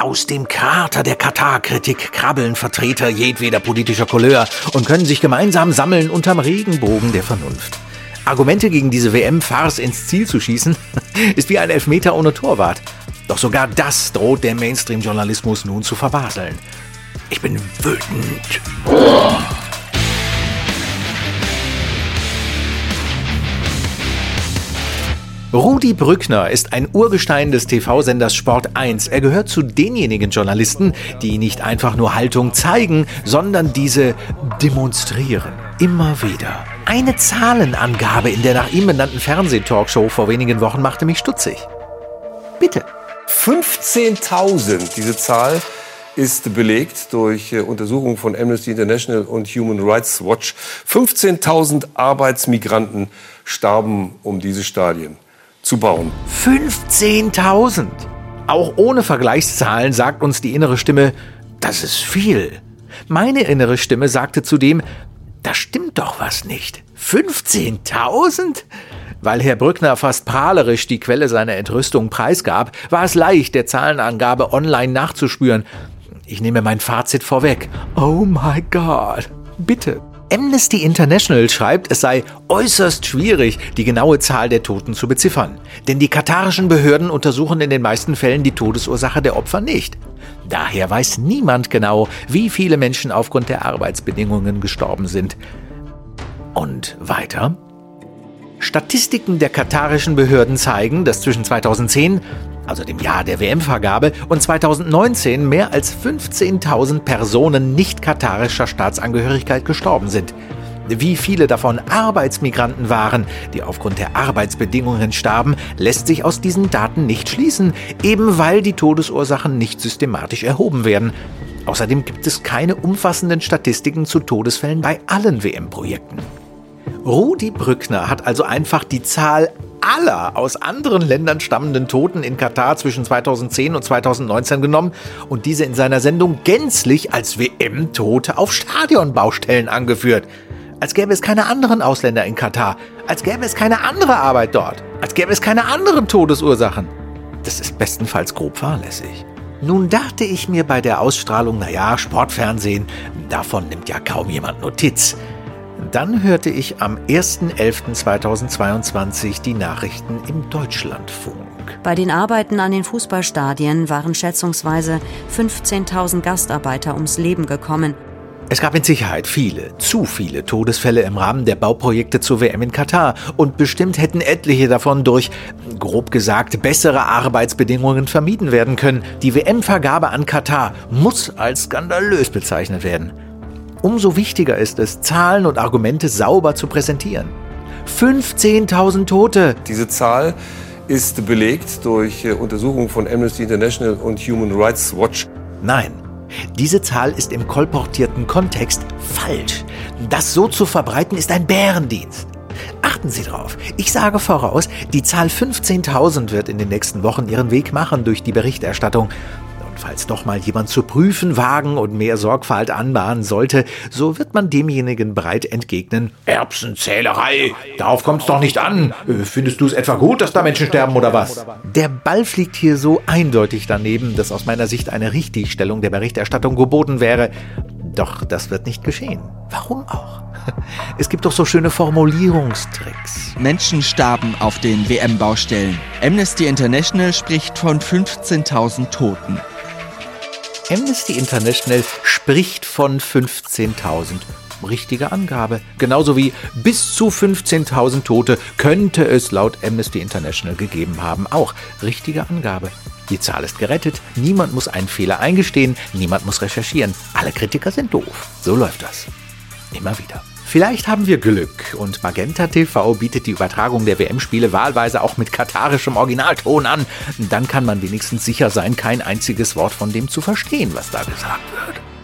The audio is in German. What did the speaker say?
Aus dem Krater der Katar-Kritik krabbeln Vertreter jedweder politischer Couleur und können sich gemeinsam sammeln unterm Regenbogen der Vernunft. Argumente gegen diese WM-Farce ins Ziel zu schießen, ist wie ein Elfmeter ohne Torwart. Doch sogar das droht der Mainstream-Journalismus nun zu verbaseln. Ich bin wütend. Rudi Brückner ist ein Urgestein des TV-Senders Sport 1. Er gehört zu denjenigen Journalisten, die nicht einfach nur Haltung zeigen, sondern diese demonstrieren. Immer wieder. Eine Zahlenangabe in der nach ihm benannten Fernsehtalkshow vor wenigen Wochen machte mich stutzig. Bitte. 15.000, diese Zahl ist belegt durch äh, Untersuchungen von Amnesty International und Human Rights Watch. 15.000 Arbeitsmigranten starben um diese Stadien zu bauen. 15.000! Auch ohne Vergleichszahlen sagt uns die innere Stimme, das ist viel. Meine innere Stimme sagte zudem, da stimmt doch was nicht. 15.000? Weil Herr Brückner fast prahlerisch die Quelle seiner Entrüstung preisgab, war es leicht, der Zahlenangabe online nachzuspüren. Ich nehme mein Fazit vorweg. Oh my God. Bitte, Amnesty International schreibt, es sei äußerst schwierig, die genaue Zahl der Toten zu beziffern. Denn die katarischen Behörden untersuchen in den meisten Fällen die Todesursache der Opfer nicht. Daher weiß niemand genau, wie viele Menschen aufgrund der Arbeitsbedingungen gestorben sind. Und weiter? Statistiken der katarischen Behörden zeigen, dass zwischen 2010 also dem Jahr der WM-Vergabe, und 2019 mehr als 15.000 Personen nicht katarischer Staatsangehörigkeit gestorben sind. Wie viele davon Arbeitsmigranten waren, die aufgrund der Arbeitsbedingungen starben, lässt sich aus diesen Daten nicht schließen, eben weil die Todesursachen nicht systematisch erhoben werden. Außerdem gibt es keine umfassenden Statistiken zu Todesfällen bei allen WM-Projekten. Rudi Brückner hat also einfach die Zahl aller aus anderen Ländern stammenden Toten in Katar zwischen 2010 und 2019 genommen und diese in seiner Sendung gänzlich als WM-Tote auf Stadionbaustellen angeführt. Als gäbe es keine anderen Ausländer in Katar, als gäbe es keine andere Arbeit dort, als gäbe es keine anderen Todesursachen. Das ist bestenfalls grob fahrlässig. Nun dachte ich mir bei der Ausstrahlung, naja, Sportfernsehen, davon nimmt ja kaum jemand Notiz. Dann hörte ich am 1.11.2022 die Nachrichten im Deutschlandfunk. Bei den Arbeiten an den Fußballstadien waren schätzungsweise 15.000 Gastarbeiter ums Leben gekommen. Es gab mit Sicherheit viele, zu viele Todesfälle im Rahmen der Bauprojekte zur WM in Katar und bestimmt hätten etliche davon durch, grob gesagt, bessere Arbeitsbedingungen vermieden werden können. Die WM-Vergabe an Katar muss als skandalös bezeichnet werden. Umso wichtiger ist es, Zahlen und Argumente sauber zu präsentieren. 15.000 Tote. Diese Zahl ist belegt durch äh, Untersuchungen von Amnesty International und Human Rights Watch. Nein, diese Zahl ist im kolportierten Kontext falsch. Das so zu verbreiten ist ein Bärendienst. Achten Sie drauf. Ich sage voraus, die Zahl 15.000 wird in den nächsten Wochen ihren Weg machen durch die Berichterstattung falls doch mal jemand zu prüfen wagen und mehr Sorgfalt anbahnen sollte, so wird man demjenigen breit entgegnen, Erbsenzählerei, darauf kommt's doch nicht an. Äh, findest du es etwa gut, dass da Menschen sterben oder was? Der Ball fliegt hier so eindeutig daneben, dass aus meiner Sicht eine Richtigstellung der Berichterstattung geboten wäre. Doch das wird nicht geschehen. Warum auch? Es gibt doch so schöne Formulierungstricks. Menschen starben auf den WM-Baustellen. Amnesty International spricht von 15.000 Toten. Amnesty International spricht von 15.000. Richtige Angabe. Genauso wie bis zu 15.000 Tote könnte es laut Amnesty International gegeben haben. Auch richtige Angabe. Die Zahl ist gerettet, niemand muss einen Fehler eingestehen, niemand muss recherchieren. Alle Kritiker sind doof. So läuft das. Immer wieder. Vielleicht haben wir Glück und Magenta TV bietet die Übertragung der WM-Spiele wahlweise auch mit katarischem Originalton an. Dann kann man wenigstens sicher sein, kein einziges Wort von dem zu verstehen, was da gesagt wird.